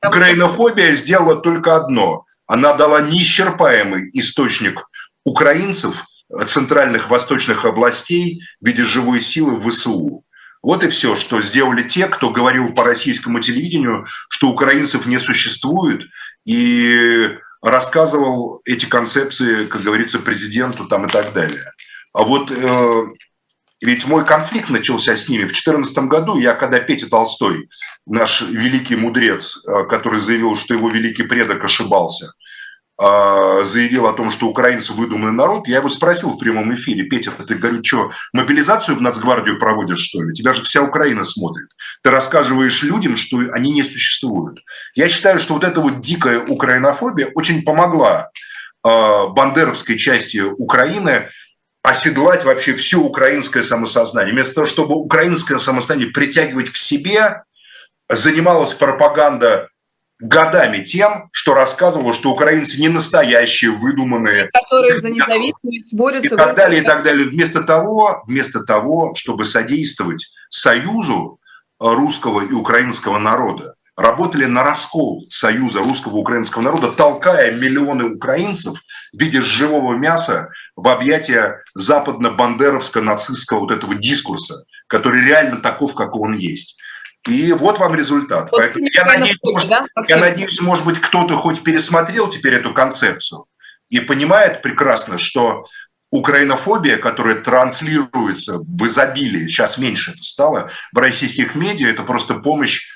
что украинофобия сделала только одно – она дала неисчерпаемый источник украинцев центральных восточных областей в виде живой силы в ВСУ. Вот и все, что сделали те, кто говорил по российскому телевидению, что украинцев не существует, и рассказывал эти концепции, как говорится, президенту там и так далее. А вот э, ведь мой конфликт начался с ними в 2014 году. Я, когда Петя Толстой, наш великий мудрец, э, который заявил, что его великий предок ошибался, э, заявил о том, что украинцы выдуманный народ, я его спросил в прямом эфире, Петя, ты, говорю, что, мобилизацию в Нацгвардию проводишь, что ли? Тебя же вся Украина смотрит. Ты рассказываешь людям, что они не существуют. Я считаю, что вот эта вот дикая украинофобия очень помогла э, бандеровской части Украины оседлать вообще все украинское самосознание. Вместо того, чтобы украинское самосознание притягивать к себе, занималась пропаганда годами тем, что рассказывала, что украинцы не настоящие, выдуманные. Которые за независимость борются. И так далее, и так далее. Вместо того, вместо того, чтобы содействовать союзу русского и украинского народа работали на раскол союза русского и украинского народа, толкая миллионы украинцев в виде живого мяса в объятия западно-бандеровско-нацистского вот этого дискурса, который реально таков, как он есть. И вот вам результат. Вот Поэтому я надеюсь, может, да? я надеюсь, может быть, кто-то хоть пересмотрел теперь эту концепцию и понимает прекрасно, что украинофобия, которая транслируется в изобилии, сейчас меньше это стало, в российских медиа, это просто помощь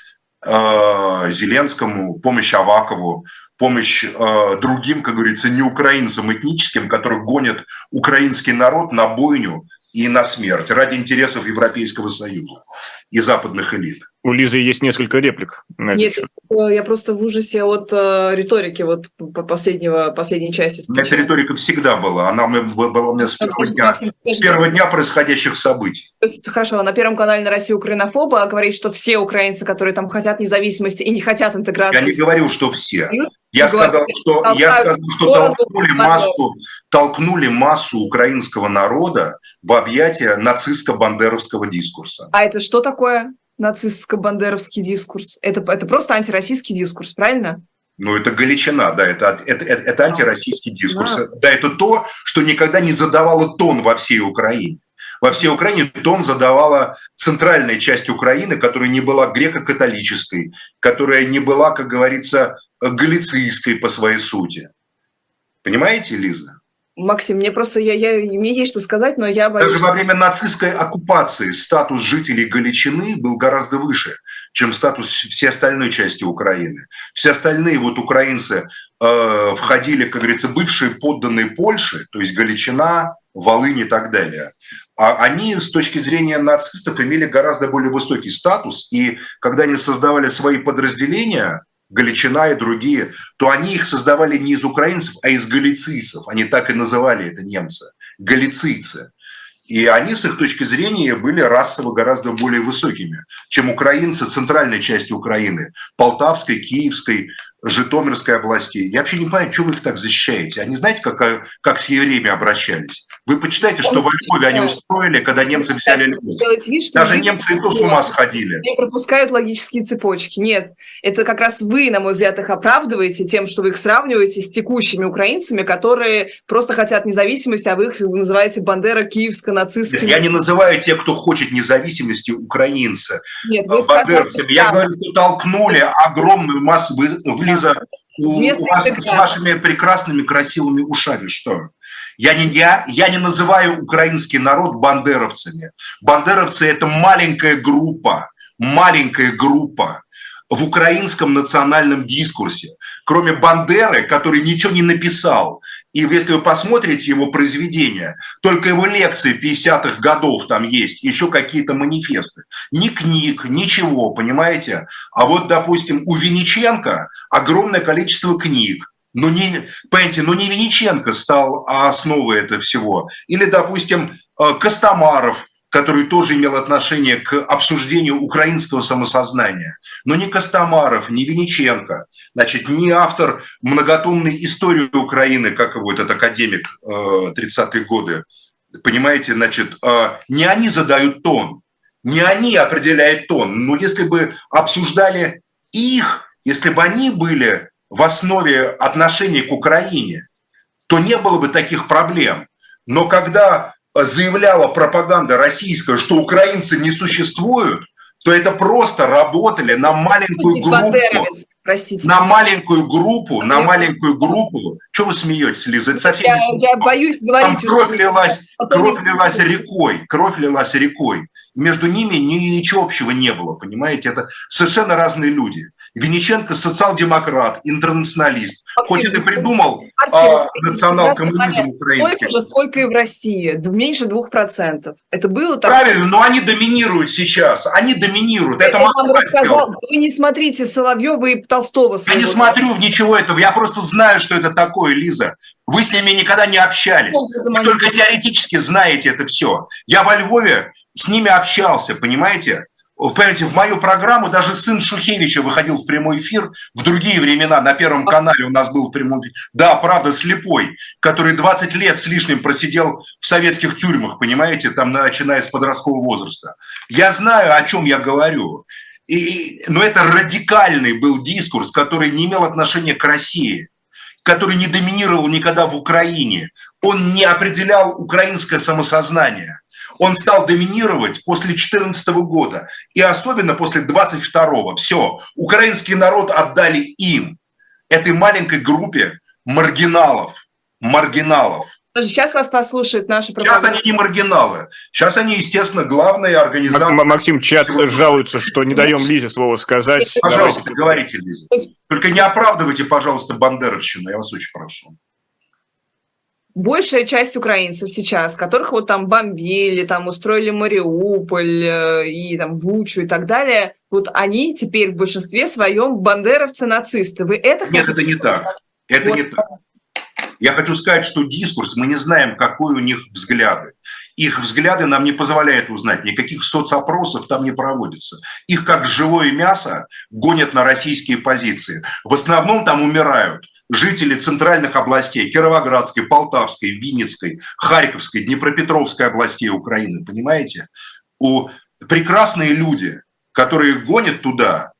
э, Зеленскому, помощь Авакову, помощь э, другим, как говорится, не украинцам этническим, которые гонят украинский народ на бойню и на смерть ради интересов Европейского Союза и западных элит. У Лизы есть несколько реплик. На Нет, э, я просто в ужасе от э, риторики вот последнего, последней части. Спича. Эта риторика всегда была. Она была у меня с первого, дня, с первого дня происходящих событий. Хорошо, на Первом канале на России Украинофоба говорит, что все украинцы, которые там хотят независимости и не хотят интеграции... Я не говорю, что все. Я сказал, что, я сказал, что толкнули массу, толкнули массу украинского народа в объятия нацистско-бандеровского дискурса. А это что такое нацистско-бандеровский дискурс? Это, это просто антироссийский дискурс, правильно? Ну, это Галичина, да, это, это, это, это антироссийский дискурс. Да. да, это то, что никогда не задавало тон во всей Украине. Во всей Украине тон задавала центральная часть Украины, которая не была греко-католической, которая не была, как говорится, галицийской по своей сути. Понимаете, Лиза? Максим, мне просто я, я, мне есть что сказать, но я боюсь... Даже во время нацистской оккупации статус жителей Галичины был гораздо выше, чем статус всей остальной части Украины. Все остальные вот украинцы э, входили, как говорится, бывшие подданные Польши, то есть Галичина, Волынь и так далее. А они с точки зрения нацистов имели гораздо более высокий статус, и когда они создавали свои подразделения, Галичина и другие, то они их создавали не из украинцев, а из галицийцев. Они так и называли это немцы. Галицийцы. И они, с их точки зрения, были расово гораздо более высокими, чем украинцы центральной части Украины, Полтавской, Киевской, Житомирской областей. Я вообще не понимаю, что вы их так защищаете. Они знаете, как, как с евреями обращались? Вы почитайте, что во Львове они устроили, когда немцы взяли Львов. Даже немцы и то с ума сходили. Не пропускают логические цепочки. Нет, это как раз вы, на мой взгляд, их оправдываете тем, что вы их сравниваете с текущими украинцами, которые просто хотят независимости, а вы их называете Бандера киевско нацистскими. Я не называю тех, кто хочет независимости, украинцы. Нет, вы сказали, Я говорю, что толкнули огромную массу. Лиза, у, у вас с вашими прекрасными красивыми ушами что? Я не, я, я не называю украинский народ бандеровцами. Бандеровцы – это маленькая группа, маленькая группа в украинском национальном дискурсе. Кроме Бандеры, который ничего не написал, и если вы посмотрите его произведения, только его лекции 50-х годов там есть, еще какие-то манифесты. Ни книг, ничего, понимаете? А вот, допустим, у Винниченко огромное количество книг, но не, понимаете, но не Винниченко стал основой этого всего. Или, допустим, э, Костомаров, который тоже имел отношение к обсуждению украинского самосознания. Но ни Костомаров, ни Винниченко, значит, ни автор многотомной истории Украины, как его этот академик 30-е э, годы, понимаете, значит, э, не они задают тон, не они определяют тон, но если бы обсуждали их, если бы они были в основе отношений к Украине, то не было бы таких проблем. Но когда заявляла пропаганда российская, что украинцы не существуют, то это просто работали на маленькую группу. Простите. На маленькую группу, на маленькую группу. Что вы смеетесь, Лиза? Это совсем я, не я боюсь говорить. Там кровь лилась, кровь лилась рекой, кровь лилась рекой. Между ними ничего общего не было, понимаете? Это совершенно разные люди. Винниченко социал-демократ, интернационалист. Хоть это придумал а, национал-коммунизм украинский. Столько же, сколько и в России, меньше двух процентов. Это было так? Правильно, но они доминируют сейчас, они доминируют. Это, это Москва рассказал. Вы не смотрите Соловьева и Толстого. Я не смотрю в ничего этого, я просто знаю, что это такое, Лиза. Вы с ними никогда не общались. Вы только теоретически знаете это все. Я во Львове с ними общался, понимаете? Понимаете, в мою программу даже сын Шухевича выходил в прямой эфир в другие времена. На Первом канале у нас был в прямом эфире. Да, правда, слепой, который 20 лет с лишним просидел в советских тюрьмах, понимаете, там, начиная с подросткового возраста. Я знаю, о чем я говорю. И, но это радикальный был дискурс, который не имел отношения к России, который не доминировал никогда в Украине. Он не определял украинское самосознание он стал доминировать после 2014 года и особенно после 22-го. Все, украинский народ отдали им, этой маленькой группе маргиналов, маргиналов. Сейчас вас послушают наши пропаганда. Сейчас они не маргиналы. Сейчас они, естественно, главные организаторы. Максим, чат жалуется, что не даем Лизе слово сказать. Пожалуйста, Давайте. говорите, Лиза. Только не оправдывайте, пожалуйста, бандеровщину, я вас очень прошу большая часть украинцев сейчас, которых вот там бомбили, там устроили Мариуполь э, и там Бучу и так далее, вот они теперь в большинстве своем бандеровцы-нацисты. Вы это Нет, это не так. Это вот. не так. Я хочу сказать, что дискурс, мы не знаем, какой у них взгляды. Их взгляды нам не позволяют узнать, никаких соцопросов там не проводится. Их как живое мясо гонят на российские позиции. В основном там умирают жители центральных областей Кировоградской, Полтавской, Винницкой, Харьковской, Днепропетровской областей Украины, понимаете? У прекрасные люди, которые гонят туда,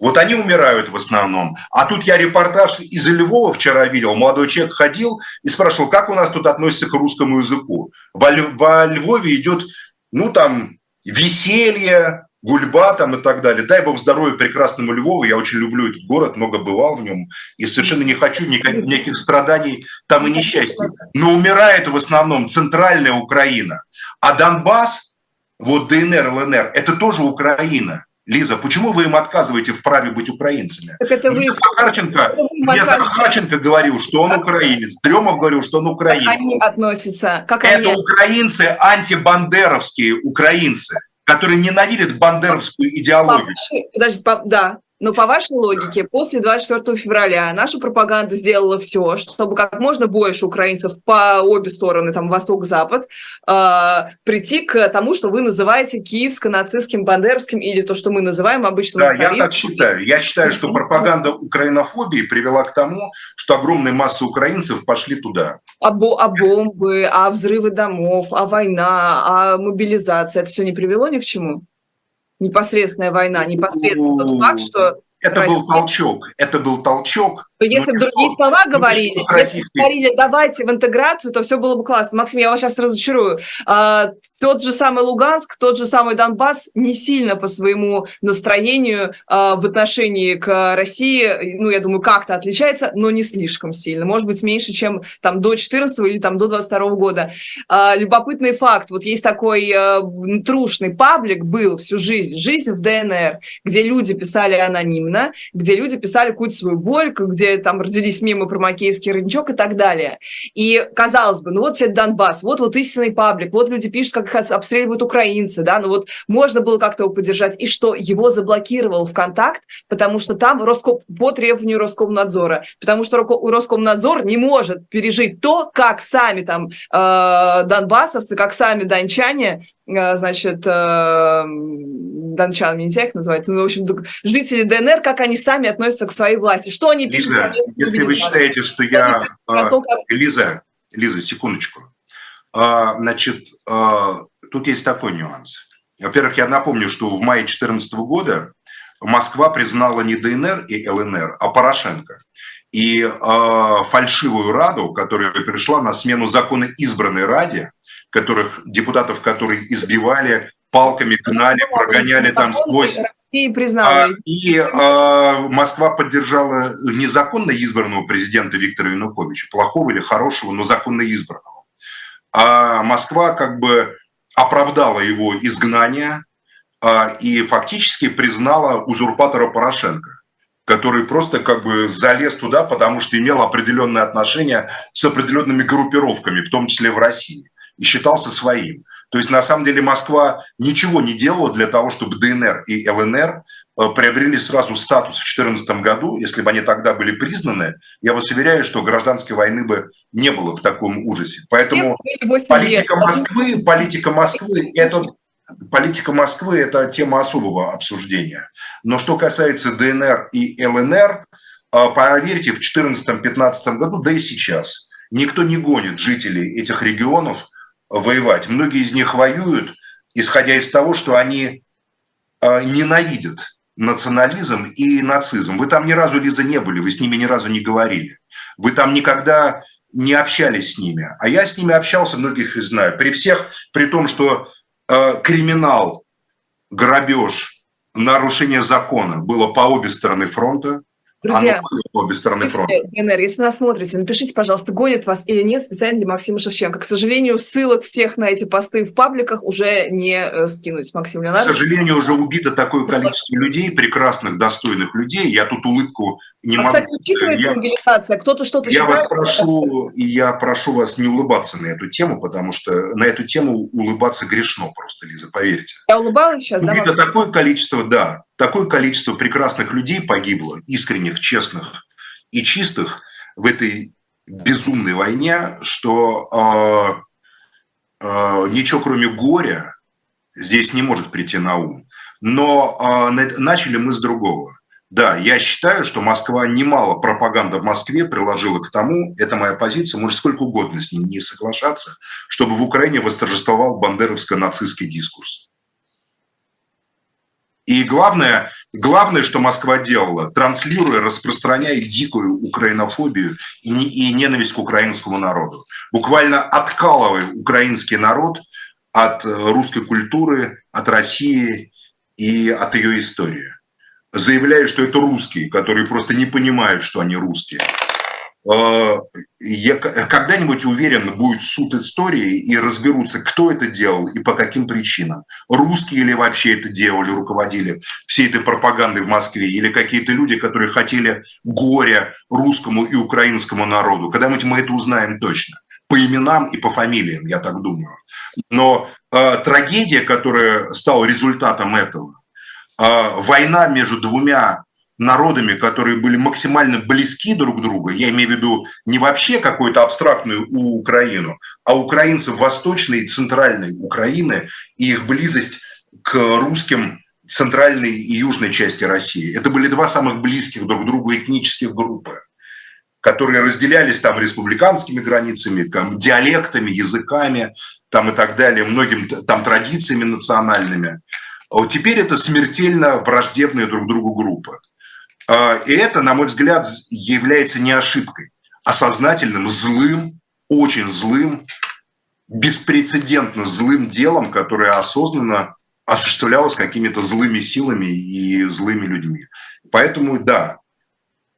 вот они умирают в основном. А тут я репортаж из Львова вчера видел. Молодой человек ходил и спрашивал, как у нас тут относятся к русскому языку. Во Львове идет, ну там, веселье, гульба там и так далее. Дай бог здоровья прекрасному Львову. Я очень люблю этот город, много бывал в нем. И совершенно не хочу никаких, никаких страданий там и несчастья. Но умирает в основном центральная Украина. А Донбасс, вот ДНР, ЛНР, это тоже Украина. Лиза, почему вы им отказываете в праве быть украинцами? Так это вы... Захарченко, мне Захарченко говорил, что он украинец. Дремов говорил, что он украинец. Как они относятся? Как это они... украинцы, антибандеровские украинцы которые ненавидят бандеровскую идеологию. Подожди, да, но по вашей логике, после 24 февраля наша пропаганда сделала все, чтобы как можно больше украинцев по обе стороны, там, восток-запад, э, прийти к тому, что вы называете киевско-нацистским, бандеровским, или то, что мы называем обычно... Да, я так считаю. Я считаю, что пропаганда украинофобии привела к тому, что огромная масса украинцев пошли туда. А, бо- а бомбы, а взрывы домов, а война, а мобилизация, это все не привело ни к чему? Непосредственная война, непосредственно тот факт, что это Россия... был толчок. Это был толчок. Но если бы другие слова говорили, ну, если бы говорили, давайте в интеграцию, то все было бы классно. Максим, я вас сейчас разочарую. А, тот же самый Луганск, тот же самый Донбасс не сильно по своему настроению а, в отношении к России, ну, я думаю, как-то отличается, но не слишком сильно. Может быть, меньше, чем там до 14 или там до 22 года. А, любопытный факт. Вот есть такой а, трушный паблик, был всю жизнь, жизнь в ДНР, где люди писали анонимно, где люди писали какую-то свою боль, где там родились мемы про Макеевский родничок и так далее. И казалось бы, ну вот тебе Донбасс, вот вот истинный паблик, вот люди пишут, как их обстреливают украинцы, да, ну вот можно было как-то его поддержать. И что, его заблокировал ВКонтакт, потому что там Роском, по требованию Роскомнадзора, потому что Роскомнадзор не может пережить то, как сами там э, донбассовцы, как сами дончане значит, э, дончан, нельзя их называть, ну, в общем, жители ДНР, как они сами относятся к своей власти, что они пишут. Лиза, если вы считаете, что я... А, Лиза, Лиза, секундочку. А, значит, а, тут есть такой нюанс. Во-первых, я напомню, что в мае 2014 года Москва признала не ДНР и ЛНР, а Порошенко. И э, фальшивую Раду, которая пришла на смену законно избранной Раде, которых, депутатов, которые избивали, палками гнали, прогоняли там сквозь. И признала. А, и а, Москва поддержала незаконно избранного президента Виктора Януковича, плохого или хорошего, но законно избранного. А Москва как бы оправдала его изгнание а, и фактически признала узурпатора Порошенко который просто как бы залез туда, потому что имел определенные отношения с определенными группировками, в том числе в России и считался своим. То есть на самом деле Москва ничего не делала для того, чтобы ДНР и ЛНР э, приобрели сразу статус в 2014 году, если бы они тогда были признаны, я вас уверяю, что гражданской войны бы не было в таком ужасе. Поэтому политика Москвы, политика Москвы – это политика Москвы – это тема особого обсуждения. Но что касается ДНР и ЛНР, а, поверьте, в 2014-2015 году, да и сейчас, никто не гонит жителей этих регионов воевать. Многие из них воюют, исходя из того, что они а, ненавидят национализм и нацизм. Вы там ни разу, Лиза, не были, вы с ними ни разу не говорили. Вы там никогда не общались с ними. А я с ними общался, многих их знаю. При всех, при том, что э, криминал, грабеж, нарушение закона было по обе стороны фронта, Друзья, по обе стороны фронта. ДНР, если вы нас смотрите, напишите, пожалуйста, гонит вас или нет специально для Максима Шевченко. К сожалению, ссылок всех на эти посты в пабликах уже не э, скинуть, Максим Леонардович. К сожалению, уже убито такое количество людей, прекрасных, достойных людей. Я тут улыбку не а, могу... кстати, учитывается я? Кто-то что-то я считает? Вас прошу, я прошу вас не улыбаться на эту тему, потому что на эту тему улыбаться грешно просто, Лиза, поверьте. Я улыбалась сейчас, да? Это такое количество, да, такое количество прекрасных людей погибло, искренних, честных и чистых в этой безумной войне, что э, э, ничего кроме горя здесь не может прийти на ум. Но э, начали мы с другого – да, я считаю, что Москва немало пропаганда в Москве приложила к тому, это моя позиция, может сколько угодно с ней не соглашаться, чтобы в Украине восторжествовал бандеровско-нацистский дискурс. И главное, главное, что Москва делала, транслируя, распространяя дикую украинофобию и, и ненависть к украинскому народу, буквально откалывая украинский народ от русской культуры, от России и от ее истории заявляя, что это русские, которые просто не понимают, что они русские. А, я когда-нибудь уверен, будет суд истории и разберутся, кто это делал и по каким причинам. Русские ли вообще это делали, руководили всей этой пропагандой в Москве, или какие-то люди, которые хотели горя русскому и украинскому народу. Когда-нибудь мы это узнаем точно. По именам и по фамилиям, я так думаю. Но э, трагедия, которая стала результатом этого – война между двумя народами, которые были максимально близки друг другу, я имею в виду не вообще какую-то абстрактную Украину, а украинцев восточной и центральной Украины и их близость к русским центральной и южной части России. Это были два самых близких друг к другу этнических группы, которые разделялись там республиканскими границами, там, диалектами, языками там, и так далее, многими там традициями национальными. А вот теперь это смертельно враждебные друг другу группы. А, и это, на мой взгляд, является не ошибкой, а сознательным, злым, очень злым, беспрецедентно злым делом, которое осознанно осуществлялось какими-то злыми силами и злыми людьми. Поэтому, да,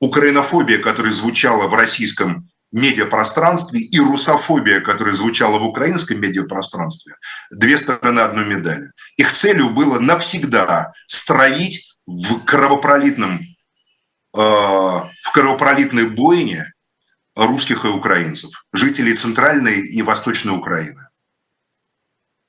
украинофобия, которая звучала в российском медиапространстве и русофобия, которая звучала в украинском медиапространстве, две стороны одной медали. Их целью было навсегда строить в кровопролитном, э, в кровопролитной бойне русских и украинцев, жителей Центральной и Восточной Украины.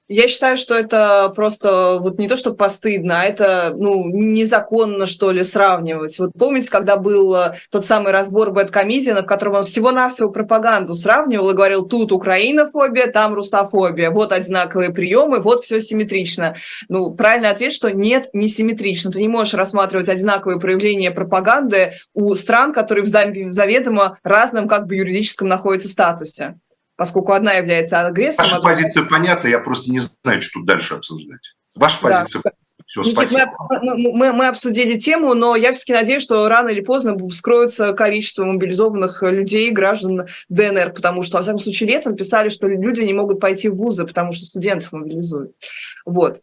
Я считаю, что это просто вот не то, что постыдно, а это ну, незаконно, что ли, сравнивать. Вот помните, когда был э, тот самый разбор Бэткомедиана, в котором он всего-навсего пропаганду сравнивал и говорил, тут украинофобия, там русофобия, вот одинаковые приемы, вот все симметрично. Ну, правильный ответ, что нет, не симметрично. Ты не можешь рассматривать одинаковые проявления пропаганды у стран, которые в заведомо разном как бы юридическом находятся статусе поскольку одна является агрессором. Ваша а позиция понятна, я просто не знаю, что тут дальше обсуждать. Ваша да. позиция все, Никит, мы, мы, мы обсудили тему, но я все-таки надеюсь, что рано или поздно вскроется количество мобилизованных людей, граждан ДНР, потому что, во всяком случае, летом писали, что люди не могут пойти в вузы, потому что студентов мобилизуют. Вот.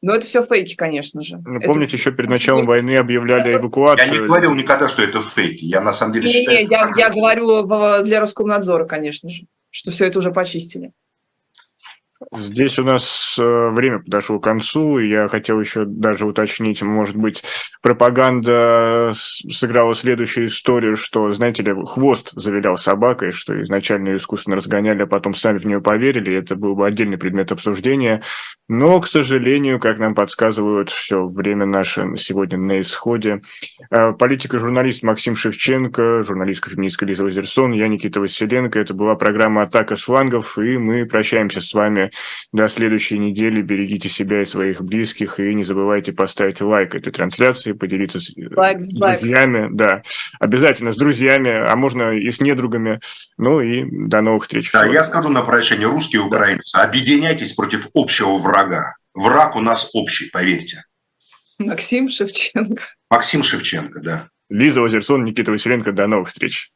Но это все фейки, конечно же. Ну, помните, это... еще перед началом войны объявляли эвакуацию. Я не говорил никогда, что это фейки. Я на самом деле не, считаю, не, что... я, я говорю для Роскомнадзора, конечно же что все это уже почистили. Здесь у нас э, время подошло к концу. Я хотел еще даже уточнить, может быть, пропаганда сыграла следующую историю, что, знаете ли, хвост завилял собакой, что изначально ее искусственно разгоняли, а потом сами в нее поверили. Это был бы отдельный предмет обсуждения. Но, к сожалению, как нам подсказывают, все время наше сегодня на исходе. Э, политик и журналист Максим Шевченко, журналистка феминистка Лиза Лазерсон, я Никита Василенко. Это была программа «Атака с флангов», и мы прощаемся с вами до следующей недели. Берегите себя и своих близких. И не забывайте поставить лайк этой трансляции, поделиться с, лайк, с друзьями. Да, обязательно с друзьями, а можно и с недругами. Ну и до новых встреч. Да, я скажу на прощание, русские украинцы, объединяйтесь против общего врага. Враг у нас общий, поверьте. Максим Шевченко. Максим Шевченко, да. Лиза Озерсон, Никита Василенко. До новых встреч.